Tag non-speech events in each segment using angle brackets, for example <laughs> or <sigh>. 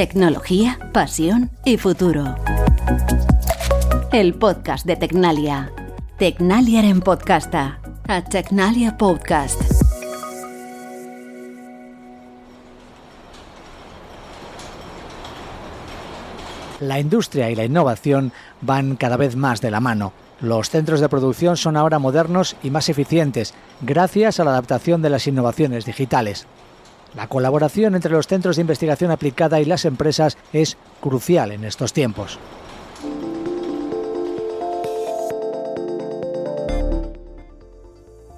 Tecnología, pasión y futuro. El podcast de Tecnalia. Tecnalia en podcasta. A Tecnalia Podcast. La industria y la innovación van cada vez más de la mano. Los centros de producción son ahora modernos y más eficientes, gracias a la adaptación de las innovaciones digitales. La colaboración entre los centros de investigación aplicada y las empresas es crucial en estos tiempos.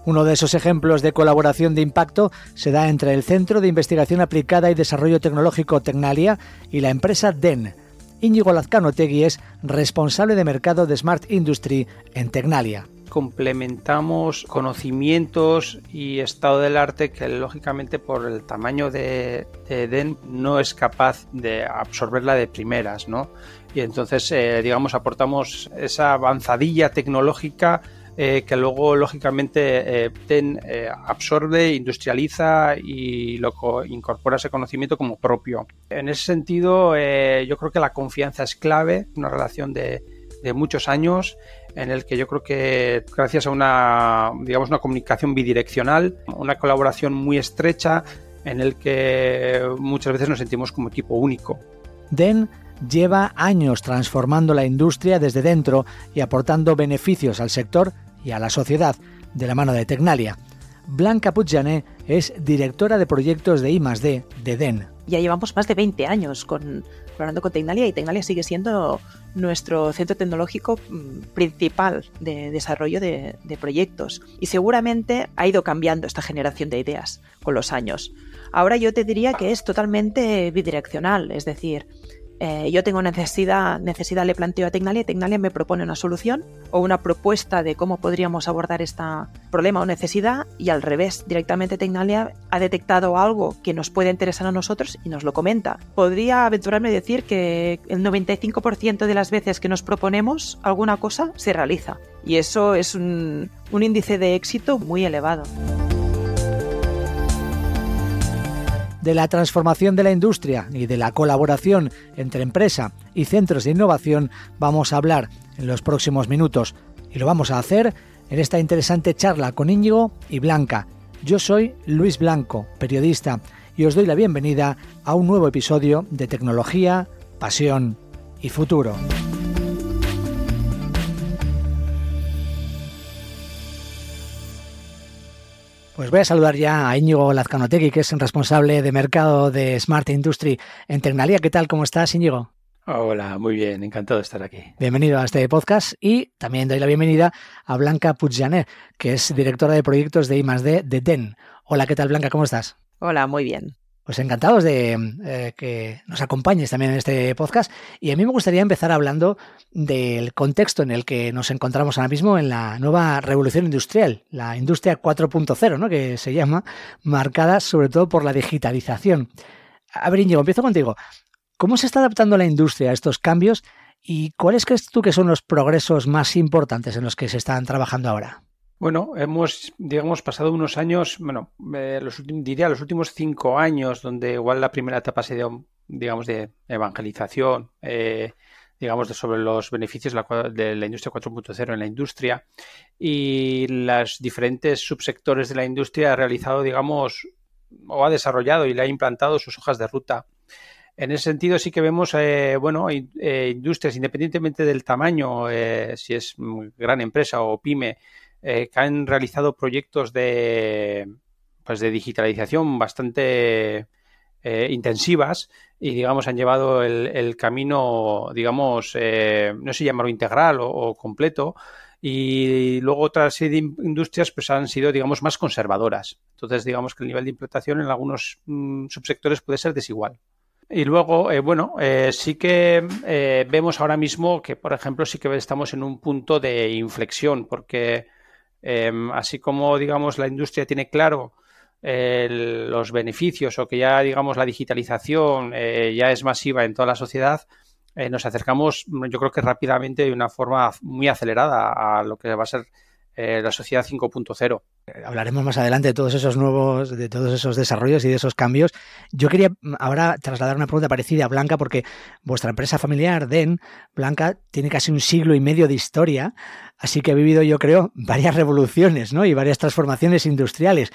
Uno de esos ejemplos de colaboración de impacto se da entre el Centro de Investigación Aplicada y Desarrollo Tecnológico Tecnalia y la empresa DEN. Íñigo Lazcano Tegui es responsable de mercado de Smart Industry en Tecnalia complementamos conocimientos y estado del arte que lógicamente por el tamaño de, DEN no es capaz de absorberla de primeras, ¿no? Y entonces, eh, digamos, aportamos esa avanzadilla tecnológica eh, que luego lógicamente DEN eh, absorbe, industrializa y lo incorpora ese conocimiento como propio. En ese sentido, yo creo que la confianza es clave, una relación de, de muchos años en el que yo creo que gracias a una, digamos, una comunicación bidireccional, una colaboración muy estrecha, en el que muchas veces nos sentimos como equipo único. DEN lleva años transformando la industria desde dentro y aportando beneficios al sector y a la sociedad de la mano de Tecnalia. Blanca Puigjané es directora de proyectos de I+D de DEN. Ya llevamos más de 20 años con, colaborando con Tecnalia y Tecnalia sigue siendo nuestro centro tecnológico mm, principal de desarrollo de, de proyectos. Y seguramente ha ido cambiando esta generación de ideas con los años. Ahora yo te diría que es totalmente bidireccional, es decir, eh, yo tengo necesidad, necesidad le planteo a Tecnalia Tecnalia me propone una solución o una propuesta de cómo podríamos abordar este problema o necesidad y al revés, directamente Tecnalia ha detectado algo que nos puede interesar a nosotros y nos lo comenta. Podría aventurarme a decir que el 95% de las veces que nos proponemos alguna cosa se realiza y eso es un índice de éxito muy elevado. De la transformación de la industria y de la colaboración entre empresa y centros de innovación vamos a hablar en los próximos minutos y lo vamos a hacer en esta interesante charla con Íñigo y Blanca. Yo soy Luis Blanco, periodista, y os doy la bienvenida a un nuevo episodio de Tecnología, Pasión y Futuro. Pues voy a saludar ya a Íñigo Lazcanotegui, que es el responsable de mercado de Smart Industry en Tecnalia. ¿Qué tal? ¿Cómo estás, Íñigo? Hola, muy bien, encantado de estar aquí. Bienvenido a este podcast y también doy la bienvenida a Blanca Puigjaner, que es directora de proyectos de I+D de DEN. Hola, ¿qué tal Blanca? ¿Cómo estás? Hola, muy bien. Pues encantados de eh, que nos acompañes también en este podcast. Y a mí me gustaría empezar hablando del contexto en el que nos encontramos ahora mismo en la nueva revolución industrial, la industria 4.0, ¿no? que se llama, marcada sobre todo por la digitalización. A ver, empiezo contigo. ¿Cómo se está adaptando la industria a estos cambios y cuáles crees tú que son los progresos más importantes en los que se están trabajando ahora? Bueno, hemos, digamos, pasado unos años, bueno, eh, los diría los últimos cinco años, donde igual la primera etapa se dio, digamos, de evangelización, eh, digamos, de sobre los beneficios de la industria 4.0 en la industria y los diferentes subsectores de la industria ha realizado, digamos, o ha desarrollado y le ha implantado sus hojas de ruta. En ese sentido sí que vemos, eh, bueno, industrias, independientemente del tamaño, si es gran empresa o pyme, eh, que han realizado proyectos de, pues de digitalización bastante eh, intensivas y digamos han llevado el, camino digamos eh, no sé llamarlo integral o, completo. Y luego otras industrias pues han sido digamos más conservadoras. Entonces digamos que el nivel de implantación en algunos mm, subsectores puede ser desigual. Y luego, bueno, sí que vemos ahora mismo que, por ejemplo, sí que estamos en un punto de inflexión, porque Em, así como, digamos, la industria tiene claro los beneficios o que ya, digamos, la digitalización eh, ya es masiva en toda la sociedad, eh, nos acercamos, yo creo que rápidamente de una forma muy acelerada a lo que va a ser la sociedad 5.0. Hablaremos más adelante de todos esos nuevos, de todos esos desarrollos y de esos cambios. Yo quería mm, ahora trasladar una pregunta parecida a Blanca, porque vuestra empresa familiar, DEN, Blanca, tiene casi un siglo y medio de historia, así que ha vivido, yo creo, varias revoluciones ¿no? y varias transformaciones industriales.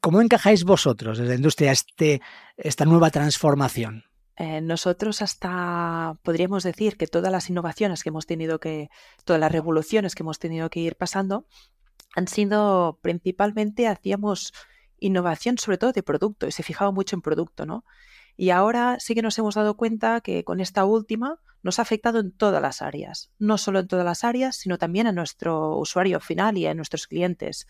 ¿Cómo encajáis vosotros desde la industria este, esta nueva transformación? Eh, nosotros hasta podríamos decir que todas las innovaciones que hemos tenido que, todas las revoluciones que hemos tenido que ir pasando, han sido principalmente hacíamos innovación sobre todo de producto y se fijaba mucho en producto, ¿no? Y ahora sí que nos hemos dado cuenta que con esta última nos ha afectado en todas las áreas, no solo en todas las áreas, sino también a nuestro usuario final y a nuestros clientes.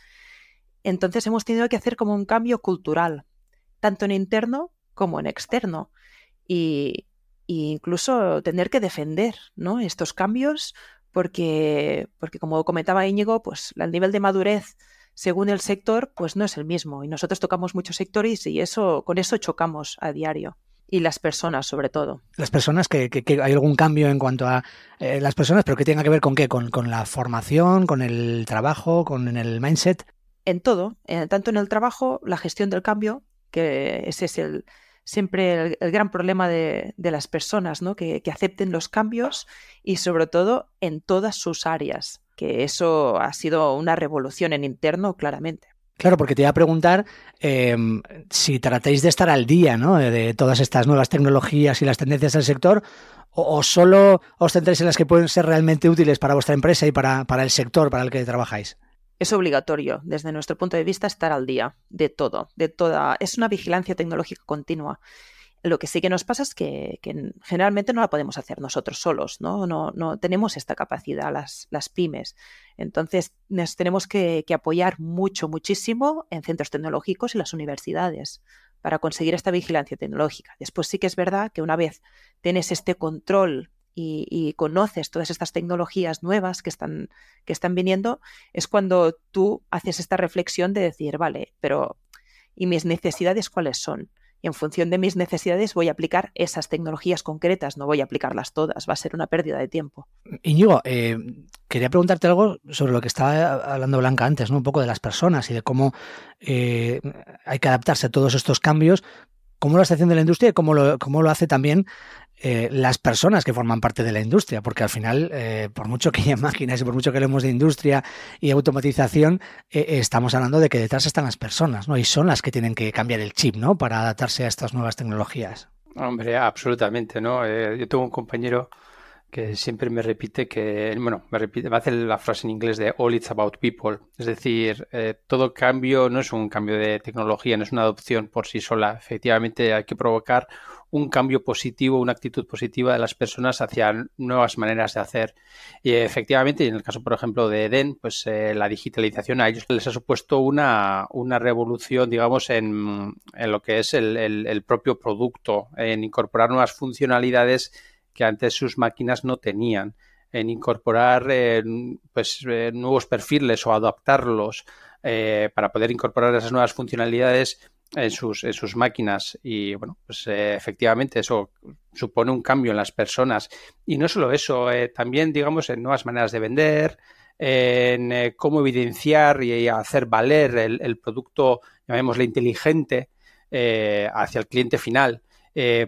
Entonces hemos tenido que hacer como un cambio cultural, tanto en interno como en externo. Y, incluso tener que defender ¿no? estos cambios porque, porque como comentaba Íñigo, pues el nivel de madurez según el sector, pues no es el mismo. Y nosotros tocamos muchos sectores y eso, con eso chocamos a diario. Y las personas, sobre todo. Las personas, que, hay algún cambio en cuanto a eh, las personas, pero que tenga que ver con qué, con, la formación, con el trabajo, con el mindset. En todo, eh, tanto en el trabajo, la gestión del cambio, que ese es el, siempre el, gran problema de, las personas, ¿no? Que, acepten los cambios y sobre todo en todas sus áreas, que eso ha sido una revolución en interno claramente. Claro, porque te iba a preguntar em, si tratáis de estar al día ¿no? de, todas estas nuevas tecnologías y las tendencias del sector, o, solo os centráis en las que pueden ser realmente útiles para vuestra empresa y para el sector para el que trabajáis es obligatorio, desde nuestro punto de vista, estar al día de todo, de toda. Es una vigilancia tecnológica continua. Lo que sí que nos pasa es que, generalmente no la podemos hacer nosotros solos, ¿no? No, tenemos esta capacidad, las, las pymes. Entonces, nos tenemos que, apoyar mucho, muchísimo en centros tecnológicos y las universidades para conseguir esta vigilancia tecnológica. Después sí que es verdad que una vez tienes este control y, conoces todas estas tecnologías nuevas que están, que están viniendo, es cuando tú haces esta reflexión de decir, vale, pero ¿y mis necesidades cuáles son? Y en función de mis necesidades voy a aplicar esas tecnologías concretas, no voy a aplicarlas todas, va a ser una pérdida de tiempo. Íñigo, eh, quería preguntarte algo sobre lo que estaba hablando Blanca antes, ¿no? un poco de las personas y de cómo eh, hay que adaptarse a todos estos cambios, cómo lo está haciendo la industria y cómo cómo lo hace también eh, las personas que forman parte de la industria, porque al final, eh, por mucho que <laughs> haya máquinas y por mucho que hablemos de industria y automatización, eh, estamos hablando de que detrás están las personas, ¿no? Y son las que tienen que cambiar el chip, ¿no? Para adaptarse a estas nuevas tecnologías. Hombre, absolutamente, ¿no? yo tengo un compañero que siempre me repite que, bueno, me repite, me hace la frase en inglés de all it's about people. Es decir, todo cambio no es un cambio de tecnología, no es una adopción por sí sola. Efectivamente, hay que provocar un cambio positivo, una actitud positiva de las personas hacia nuevas maneras de hacer. Y efectivamente, en el caso, por ejemplo, de Eden, pues eh, la digitalización a ellos les ha supuesto una, una revolución, digamos, en, en lo que es el, el, propio producto, en incorporar nuevas funcionalidades que antes sus máquinas no tenían en incorporar eh, pues, eh, nuevos perfiles o adaptarlos para poder incorporar esas nuevas funcionalidades en sus, en sus máquinas y bueno, pues eh, efectivamente eso supone un cambio en las personas y no solo eso, eh, también digamos en nuevas maneras de vender, en eh, cómo evidenciar y, hacer valer el, producto, llamémosle inteligente, hacia el cliente final.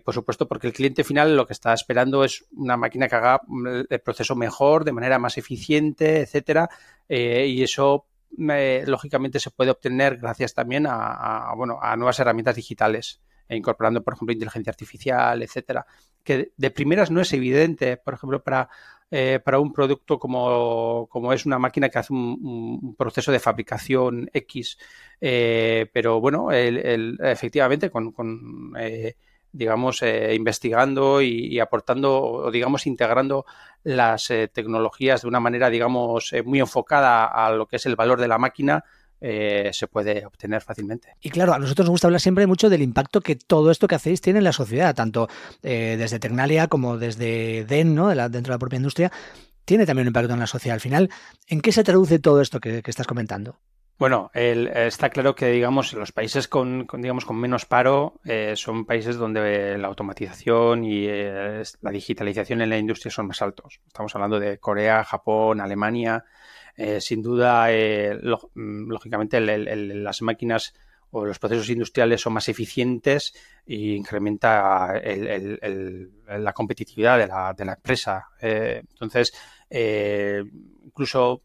por supuesto, porque el cliente final lo que está esperando es una máquina que haga mm, el proceso mejor, de manera más eficiente, etcétera, y eso lógicamente se puede obtener gracias también a, bueno, a nuevas herramientas digitales, e incorporando, por ejemplo, inteligencia artificial, etcétera, que de primeras no es evidente, por ejemplo, para, eh, para un producto como, como, es una máquina que hace un, proceso de fabricación X, eh, pero bueno, el, efectivamente con, con eh, digamos, eh, investigando y, aportando, o digamos, integrando las eh, tecnologías de una manera, digamos, eh, muy enfocada a lo que es el valor de la máquina, se puede obtener fácilmente. Y claro, a nosotros nos gusta hablar siempre mucho del impacto que todo esto que hacéis tiene en la sociedad, tanto desde Tecnalia como desde DEN, ¿no? dentro de la propia industria, tiene también un impacto en la sociedad. Al final, ¿en qué se traduce todo esto que estás comentando? Bueno, está claro que digamos los países con, digamos con menos paro eh, son países donde la automatización y eh, la digitalización en la industria son más altos. Estamos hablando de Corea, Japón, Alemania, sin duda, mm, lógicamente, las máquinas o los procesos industriales son más eficientes e incrementa la competitividad de la, de la empresa. entonces, incluso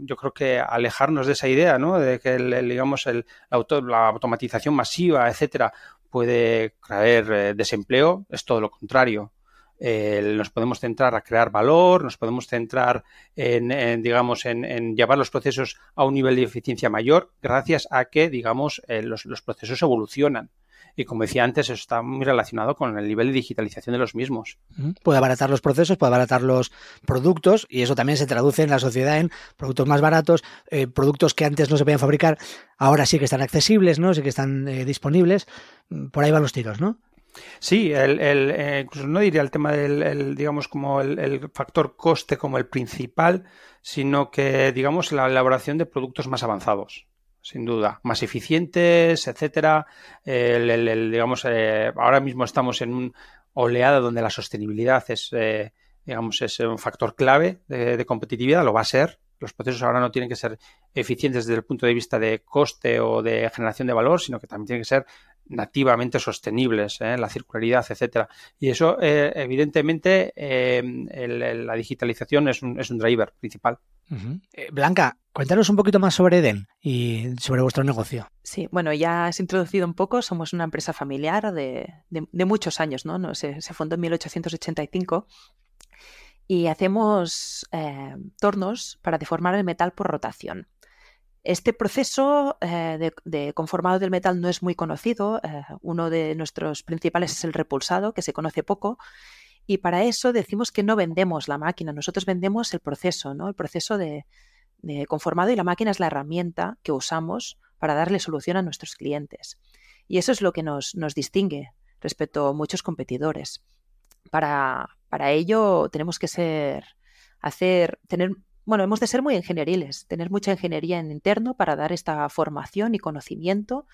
yo creo que alejarnos de esa idea, ¿no? De que, el, digamos, el, la, automatización masiva, etcétera, puede traer eh, desempleo, es todo lo contrario. nos podemos centrar a crear valor, nos podemos centrar en, digamos, en, llevar los procesos a un nivel de eficiencia mayor gracias a que, digamos, eh, los, los, procesos evolucionan. Y como decía antes, eso está muy relacionado con el nivel de digitalización de los mismos. Puede abaratar los procesos, puede abaratar los productos y eso también se traduce en la sociedad en productos más baratos, eh, productos que antes no se podían fabricar, ahora sí que están accesibles, ¿no? Sí que están eh, disponibles. Mm, por ahí van los tiros, ¿no? Sí, el, eh, incluso no diría el tema del, digamos, como el, factor coste como el principal, sino que, digamos, la elaboración de productos más avanzados sin duda, más eficientes, etcétera. digamos, eh, ahora mismo estamos en un oleada donde la sostenibilidad es, eh, digamos, es un factor clave de, competitividad, lo va a ser. Los procesos ahora no tienen que ser eficientes desde el punto de vista de coste o de generación de valor, sino que también tienen que ser nativamente sostenibles, ¿eh? la circularidad, etcétera. Y eso, evidentemente, la digitalización es un, es un driver principal. Blanca, Cuéntanos un poquito más sobre Eden y sobre vuestro negocio. Sí, bueno, ya has introducido un poco, somos una empresa familiar de, muchos años, ¿no? se, fundó en 1885 y hacemos eh, tornos para deformar el metal por rotación. Este proceso eh, de, conformado del metal no es muy conocido. Eh, uno de nuestros principales es el repulsado, que se conoce poco. Y para eso decimos que no vendemos la máquina, nosotros vendemos el proceso, ¿no? El proceso de, conformado y la máquina es la herramienta que usamos para darle solución a nuestros clientes. Y eso es lo que nos, distingue respecto a muchos competidores. Para, para, ello tenemos que ser, hacer, tener, bueno, hemos de ser muy ingenieriles, tener mucha ingeniería en interno para dar esta formación y conocimiento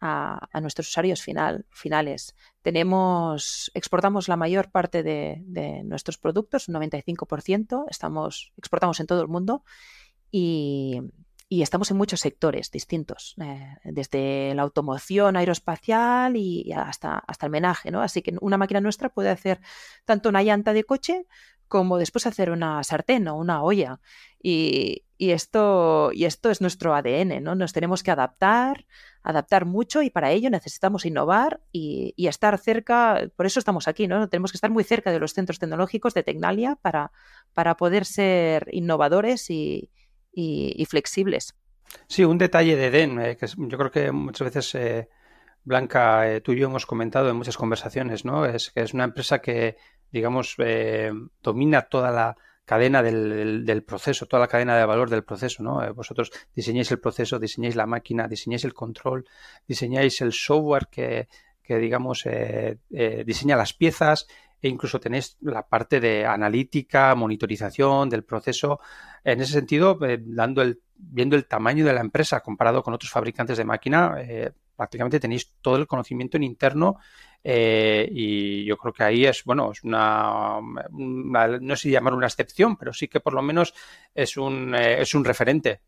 a, nuestros usuarios final, finales. Tenemos, exportamos la mayor parte de, de nuestros productos, un 95%, estamos, exportamos en todo el mundo y, estamos en muchos sectores distintos, eh, desde la automoción aeroespacial y hasta, hasta el menaje, ¿no? Así que una máquina nuestra puede hacer tanto una llanta de coche como después hacer una sartén o una olla. Y, esto, y esto es nuestro ADN, ¿no? Nos tenemos que adaptar, adaptar mucho y para ello necesitamos innovar y, estar cerca, por eso estamos aquí, ¿no? Tenemos que estar muy cerca de los centros tecnológicos de Tecnalia para, para poder ser innovadores y, flexibles. Sí, un detalle de DEN, eh, que yo creo que muchas veces, eh, Blanca, eh, tú y yo hemos comentado en muchas conversaciones, ¿no? Es que es una empresa que, digamos, domina toda la cadena del, proceso, toda la cadena de valor del proceso, ¿no? vosotros diseñáis el proceso, diseñáis la máquina, diseñáis el control, diseñáis el software que, digamos, diseña las piezas e incluso tenéis la parte de analítica, monitorización del proceso. En ese sentido, eh, dando el, viendo el tamaño de la empresa comparado con otros fabricantes de máquina, eh, prácticamente tenéis todo el conocimiento en interno eh, y yo creo que ahí es, bueno, es una, no sé si llamar una excepción, pero sí que por lo menos es un, es un referente.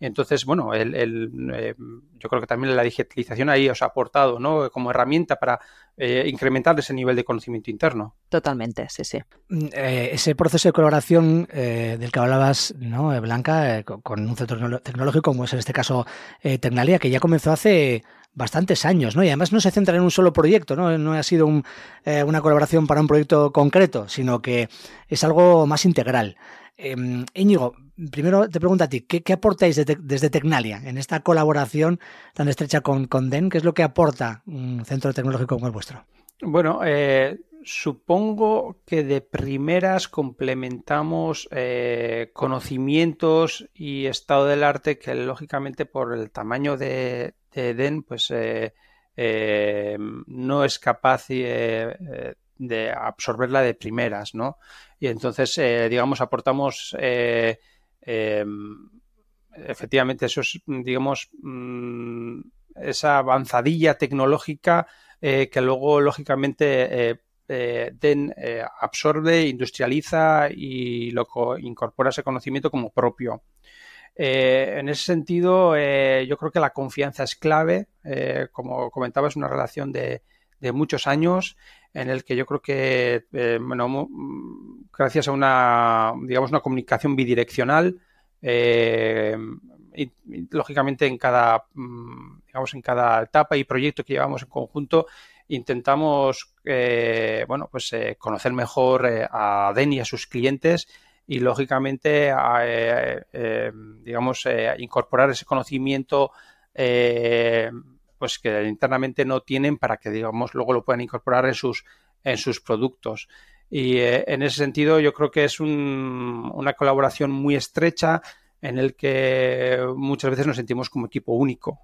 entonces, bueno, el, yo creo que también la digitalización ahí os ha aportado, ¿no? Como herramienta para eh, incrementar ese nivel de conocimiento interno. Totalmente, sí, sí. Mm, eh, ese proceso de colaboración eh, del que hablabas, ¿no, Blanca, con un centro tecnológico como es en este caso Tecnalia, que ya comenzó hace bastantes años, ¿no? Y además no se centra en un solo proyecto, ¿no? No ha sido una colaboración para un proyecto concreto, sino que es algo más integral. Eh, Íñigo, primero te pregunto a ti, ¿qué, aportáis desde Tecnalia en esta colaboración tan estrecha con, con DEN? ¿Qué es lo que aporta un centro tecnológico como el vuestro? Bueno, eh, supongo que de primeras complementamos eh, conocimientos y estado del arte que lógicamente por el tamaño de, de DEN pues eh, no es capaz de absorberla de primeras, ¿no? Y entonces, eh, digamos, aportamos eh, efectivamente esos, digamos, mm, esa avanzadilla tecnológica eh, que luego, lógicamente, DEN absorbe, industrializa y lo incorpora ese conocimiento como propio. En ese sentido, yo creo que la confianza es clave. como comentaba, es una relación de, de muchos años en el que yo creo que, eh, bueno, gracias a una, digamos, una comunicación bidireccional, eh, y, lógicamente en cada, mm, digamos, en cada etapa y proyecto que llevamos en conjunto, intentamos, eh, bueno, pues conocer mejor a DEN y a sus clientes y lógicamente, digamos, incorporar ese conocimiento pues que internamente no tienen para que digamos luego lo puedan incorporar en sus en sus productos y eh, en ese sentido yo creo que es una colaboración muy estrecha en el que muchas veces nos sentimos como equipo único.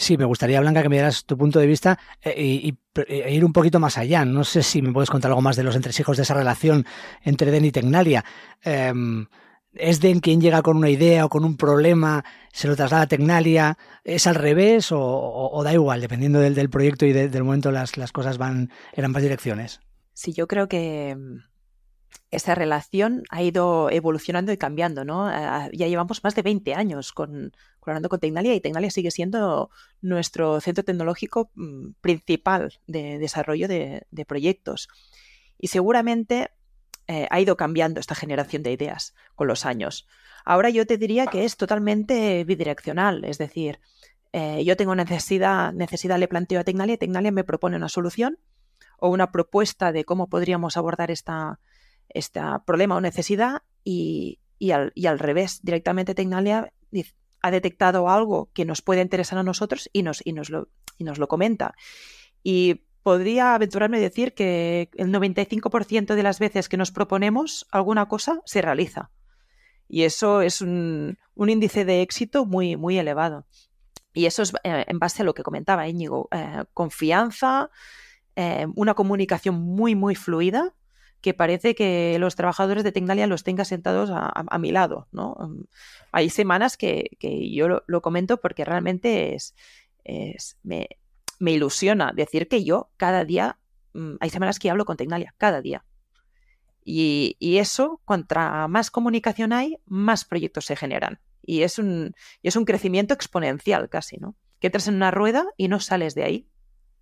Sí, me gustaría, Blanca, que me dieras tu punto de vista eh, y, e ir un poquito más allá. No sé si me puedes contar algo más de los entresijos de esa relación entre Den y Tecnalia. Em, ¿Es Den quien llega con una idea o con un problema, se lo traslada a Tecnalia? ¿Es al revés o, da igual, dependiendo del, proyecto y del momento las, las cosas van en ambas direcciones? Sí, yo creo que esa relación ha ido evolucionando y cambiando, ¿no? Eh, ya llevamos más de 20 años con, colaborando con Tecnalia y Tecnalia sigue siendo nuestro centro tecnológico mm, principal de desarrollo de, de proyectos. Y seguramente eh, ha ido cambiando esta generación de ideas con los años. Ahora yo te diría que es totalmente bidireccional, es decir, eh, yo tengo necesidad, necesidad le planteo a Tecnalia y Tecnalia me propone una solución o una propuesta de cómo podríamos abordar esta, este problema o necesidad y, al, y, al, revés, directamente Tecnalia ha detectado algo que nos puede interesar a nosotros y nos, y nos, lo, y nos lo comenta. Y podría aventurarme a decir que el 95% de las veces que nos proponemos alguna cosa se realiza. Y eso es un, índice de éxito muy, muy elevado. Y eso es eh, en base a lo que comentaba Íñigo. Eh, confianza, eh, una comunicación muy, muy fluida, que parece que los trabajadores de Tecnalia los tenga sentados a, mi lado. ¿no? Hay semanas que, yo lo, comento porque realmente es, me, me ilusiona decir que yo cada día, mm, hay semanas que hablo con Tecnalia, cada día. Y, eso, contra más comunicación hay, más proyectos se generan. Y es un, es un crecimiento exponencial casi, ¿no? Que entras en una rueda y no sales de ahí.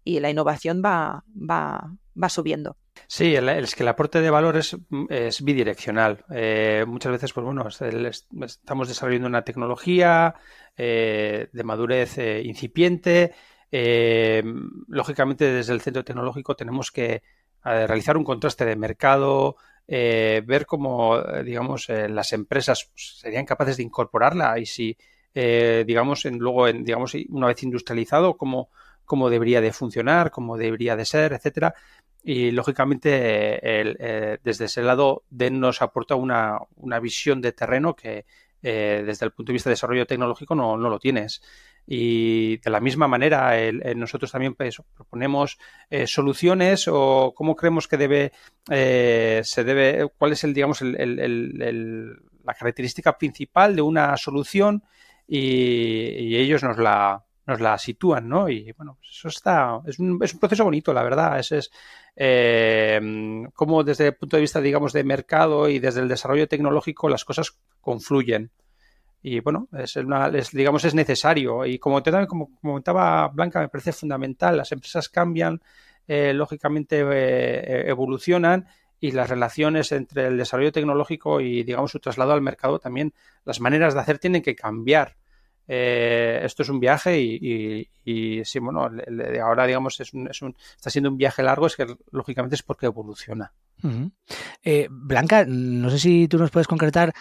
Y la innovación va, va, va subiendo. Sí, es que el aporte de valor es, es bidireccional. Eh, muchas veces, pues bueno, estamos desarrollando una tecnología eh, de madurez eh, incipiente eh, lógicamente, desde el centro tecnológico tenemos que realizar un contraste de mercado, ver cómo, digamos, las empresas serían capaces de incorporarla y si, digamos, en, luego, en, digamos, una vez industrializado, cómo, cómo debería de funcionar, cómo debería de ser, etcétera. Y lógicamente, desde ese lado, DEN nos aporta una, una visión de terreno que desde el punto de vista de desarrollo tecnológico no, no lo tienes. Y de la misma manera, nosotros también pues, proponemos eh, soluciones o cómo creemos que debe, eh, se debe, cuál es el, digamos, la característica principal de una solución y, ellos nos la, nos la sitúan, ¿no? Y bueno, pues eso está, es un, es un proceso bonito, la verdad. Ese es eh, cómo desde el punto de vista, digamos, de mercado y desde el desarrollo tecnológico las cosas confluyen y bueno, es, digamos, es necesario. Y como, te, como comentaba Blanca, me parece fundamental. Las empresas cambian, eh, lógicamente eh, evolucionan y las relaciones entre el desarrollo tecnológico y, digamos, su traslado al mercado también, las maneras de hacer tienen que cambiar. Eh, esto es un viaje y, sí, bueno, ahora, digamos, es un, es un, está siendo un viaje largo, es que lógicamente es porque evoluciona. Eh, Blanca, no sé si tú nos puedes concretar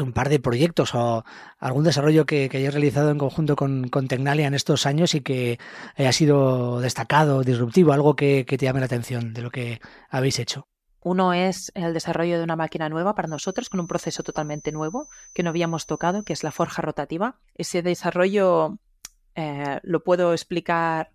un par de proyectos o algún desarrollo que, hayas realizado en conjunto con, Tecnalia en estos años y que haya sido destacado, disruptivo, algo que, te llame la atención de lo que habéis hecho. Uno es el desarrollo de una máquina nueva para nosotros, con un proceso totalmente nuevo que no habíamos tocado, que es la forja rotativa. Ese desarrollo eh, lo puedo explicar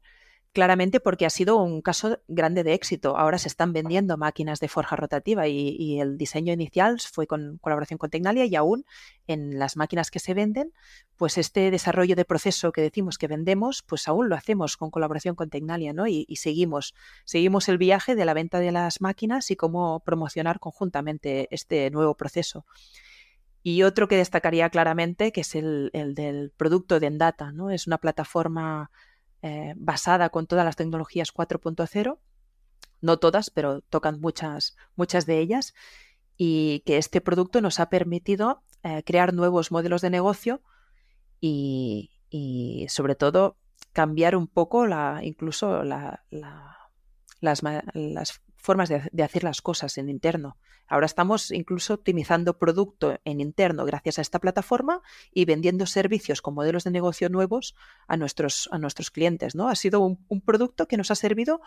claramente porque ha sido un caso grande de éxito. Ahora se están vendiendo máquinas de forja rotativa y, el diseño inicial fue con colaboración con Tecnalia y aún en las máquinas que se venden, pues este desarrollo de proceso que decimos que vendemos, pues aún lo hacemos con colaboración con Tecnalia, ¿no? Y, seguimos, seguimos el viaje de la venta de las máquinas y cómo promocionar conjuntamente este nuevo proceso. Y otro que destacaría claramente, que es el, del producto de Endata, ¿no? Es una plataforma eh, basada con todas las tecnologías 4.0, no todas, pero tocan muchas, muchas de ellas, y que este producto nos ha permitido eh, crear nuevos modelos de negocio y, sobre todo cambiar un poco la, incluso las, las, formas de, hacer las cosas en interno. Ahora estamos incluso optimizando producto en interno gracias a esta plataforma y vendiendo servicios con modelos de negocio nuevos a nuestros, a nuestros clientes. ¿no? Ha sido un, producto que nos ha servido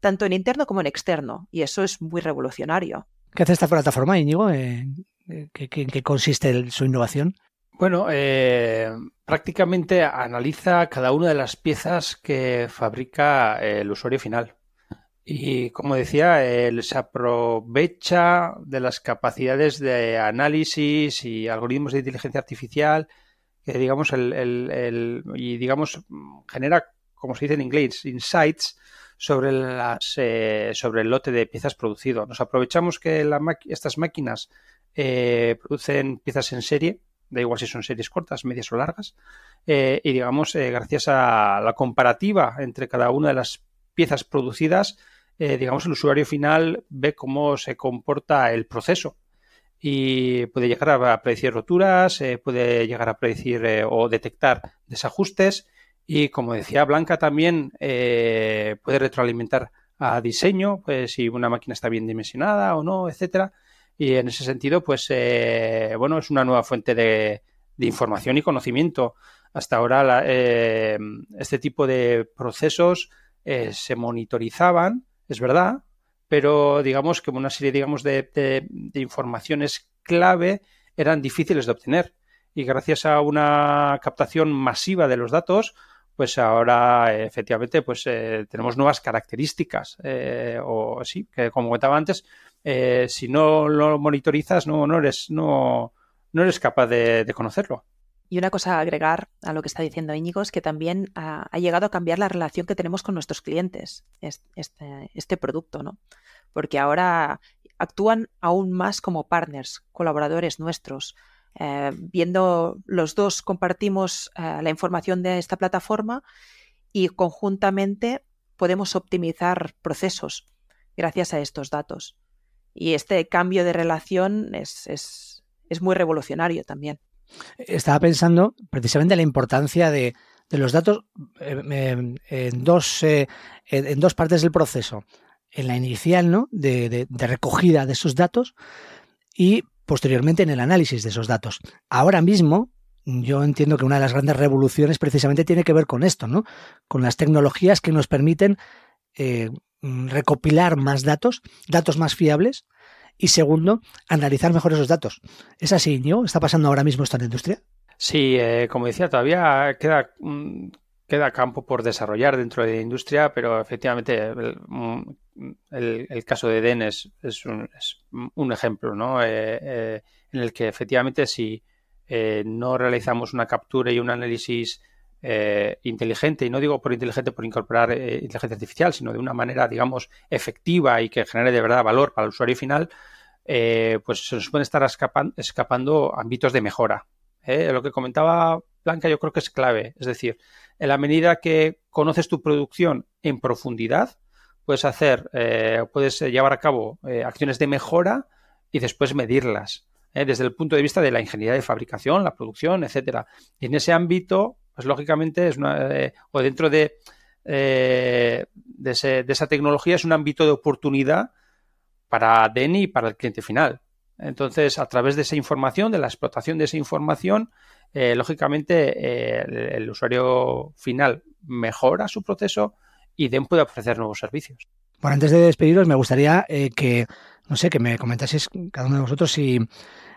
tanto en interno como en externo y eso es muy revolucionario. ¿Qué hace esta plataforma, Íñigo? ¿En qué, consiste su innovación? Bueno, eh, prácticamente analiza cada una de las piezas que fabrica el usuario final. Y como decía, él se aprovecha de las capacidades de análisis y algoritmos de inteligencia artificial que digamos el, el, y digamos genera, como se dice en inglés, insights sobre las eh, sobre el lote de piezas producido. Nos aprovechamos que estas máquinas eh, producen piezas en serie, da igual si son series cortas, medias o largas, eh, y digamos gracias a la comparativa entre cada una de las piezas producidas eh, digamos, el usuario final ve cómo se comporta el proceso y puede llegar a predecir roturas, eh, puede llegar a predecir eh, o detectar desajustes y, como decía Blanca, también puede retroalimentar a diseño, pues si una máquina está bien dimensionada o no, etcétera. Y en ese sentido, pues bueno, es una nueva fuente de, información y conocimiento. Hasta ahora este tipo de procesos se monitorizaban es verdad, pero digamos que una serie digamos, de, informaciones clave eran difíciles de obtener. Y gracias a una captación masiva de los datos, pues ahora efectivamente pues eh, tenemos nuevas características. Eh, o sí, que como comentaba antes, eh, si no lo monitorizas, no, no, eres, no, no eres capaz de conocerlo. Y una cosa a agregar a lo que está diciendo Íñigo es que también ha, llegado a cambiar la relación que tenemos con nuestros clientes, este, este, producto, ¿no? Porque ahora actúan aún más como partners, colaboradores nuestros. Eh, viendo los dos compartimos eh, la información de esta plataforma y conjuntamente podemos optimizar procesos gracias a estos datos. Y este cambio de relación es, es muy revolucionario también. Estaba pensando precisamente en la importancia de, los datos eh, en, dos, eh, en dos partes del proceso. En la inicial, ¿no? De, recogida de esos datos y posteriormente en el análisis de esos datos. Ahora mismo, yo entiendo que una de las grandes revoluciones precisamente tiene que ver con esto, ¿no? Con las tecnologías que nos permiten eh, recopilar más datos, datos más fiables, y segundo, analizar mejor esos datos. ¿Es así, ¿no? ¿Está pasando ahora mismo esto en la industria? Sí, eh, como decía, todavía queda, mm, queda campo por desarrollar dentro de la industria, pero efectivamente el, mm, caso de DEN es, un, ejemplo, ¿no? Eh, eh, en el que efectivamente si no realizamos una captura y un análisis inteligente, y no digo por inteligente por incorporar inteligencia artificial, sino de una manera, digamos, efectiva y que genere de verdad valor para el usuario final, eh, pues se nos pueden estar escapando ámbitos de mejora. ¿eh? Lo que comentaba Blanca yo creo que es clave. Es decir, en la medida que conoces tu producción en profundidad, puedes hacer, eh, puedes llevar a cabo acciones de mejora y después medirlas. Desde el punto de vista de la ingeniería de fabricación, la producción, etcétera. Y en ese ámbito, pues lógicamente es una, o dentro de, de, de, esa tecnología es un ámbito de oportunidad para DENI y para el cliente final. Entonces, a través de esa información, de la explotación de esa información, eh, lógicamente eh, el, usuario final mejora su proceso y DEN puede ofrecer nuevos servicios. Bueno, antes de despediros, me gustaría eh, que, no sé, que me comentaseis cada uno de vosotros si,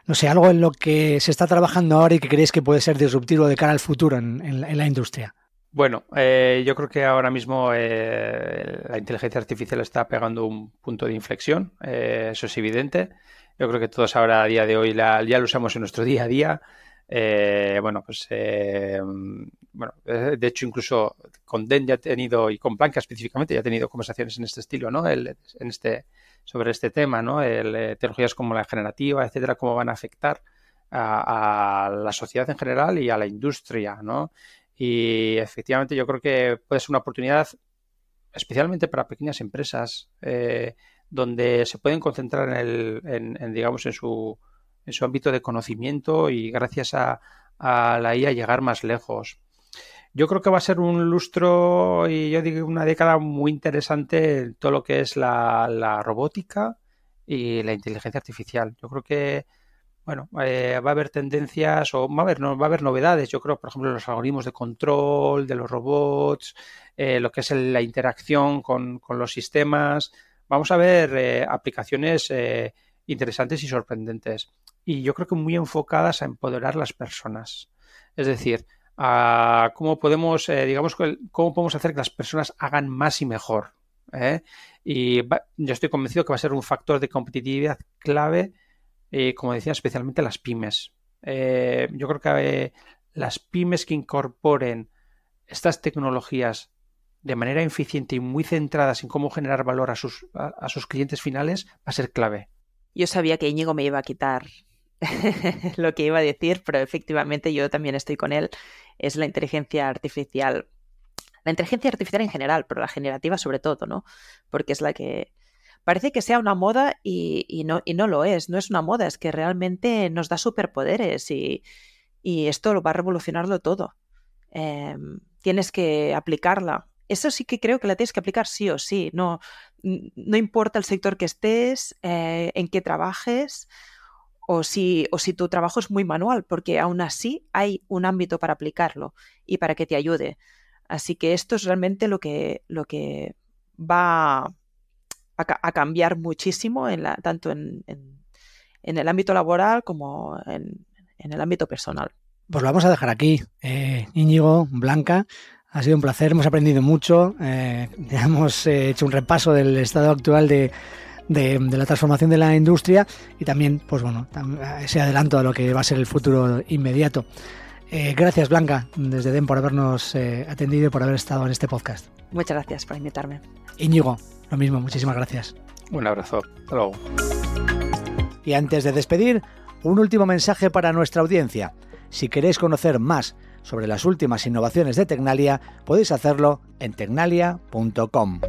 no sé, algo en lo que se está trabajando ahora y que creéis que puede ser disruptivo de cara al futuro en, la industria. Bueno, eh, yo creo que ahora mismo eh, la inteligencia artificial está pegando un punto de inflexión, eh, eso es evidente. Yo creo que todos ahora a día de hoy la, ya lo usamos en nuestro día a día. bueno, pues bueno, de hecho incluso con Den ya ha tenido y con Blanca específicamente ya ha tenido conversaciones en este estilo, ¿no? en este sobre este tema, ¿no? El, tecnologías como la generativa, etcétera, cómo van a afectar a, la sociedad en general y a la industria, ¿no? Y efectivamente yo creo que puede ser una oportunidad especialmente para pequeñas empresas eh, donde se pueden concentrar en, el, en, digamos en su, en su ámbito de conocimiento y gracias a, a la IA llegar más lejos. Yo creo que va a ser un lustro y yo digo una década muy interesante en todo lo que es la, robótica y la inteligencia artificial. Yo creo que bueno, eh, va a haber tendencias o va a haber, no, va a haber novedades. Yo creo, por ejemplo, los algoritmos de control de los robots, eh, lo que es la interacción con, los sistemas. Vamos a ver eh, aplicaciones interesantes y sorprendentes. Y yo creo que muy enfocadas a empoderar las personas. Es decir, a cómo podemos, digamos, cómo podemos hacer que las personas hagan más y mejor. Y yo estoy convencido que va a ser un factor de competitividad clave eh, como decía, especialmente las pymes. Eh, yo creo que eh, las pymes que incorporen estas tecnologías de manera eficiente y muy centradas en cómo generar valor a sus, a, sus clientes finales va a ser clave. Yo sabía que Íñigo me iba a quitar <laughs> lo que iba a decir, pero efectivamente yo también estoy con él. Es la inteligencia artificial. La inteligencia artificial en general, pero la generativa sobre todo, ¿no? Porque es la que parece que sea una moda y, no, y no lo es, no es una moda, es que realmente nos da superpoderes y, esto lo va a revolucionarlo todo. Em, tienes que aplicarla. Eso sí que creo que la tienes que aplicar sí o sí. No, no importa el sector que estés, eh, en qué trabajes o si, o si tu trabajo es muy manual, porque aún así hay un ámbito para aplicarlo y para que te ayude. Así que esto es realmente lo que, lo que va a, cambiar muchísimo en la, tanto en, en, el ámbito laboral como en, el ámbito personal. Pues lo vamos a dejar aquí. Eh, Íñigo, Blanca, ha sido un placer, hemos aprendido mucho, eh, <laughs> hemos eh, hecho un repaso del estado actual de, de, la transformación de la industria y también, pues bueno, ese adelanto a lo que va a ser el futuro inmediato. Eh, gracias, Blanca, desde DEN por habernos atendido y por haber estado en este podcast. Muchas gracias por invitarme. Íñigo, lo mismo, muchísimas gracias. Un abrazo. Hasta luego. Y antes de despedir, un último mensaje para nuestra audiencia. Si queréis conocer más sobre las últimas innovaciones de Tecnalia, podéis hacerlo en tecnalia.com.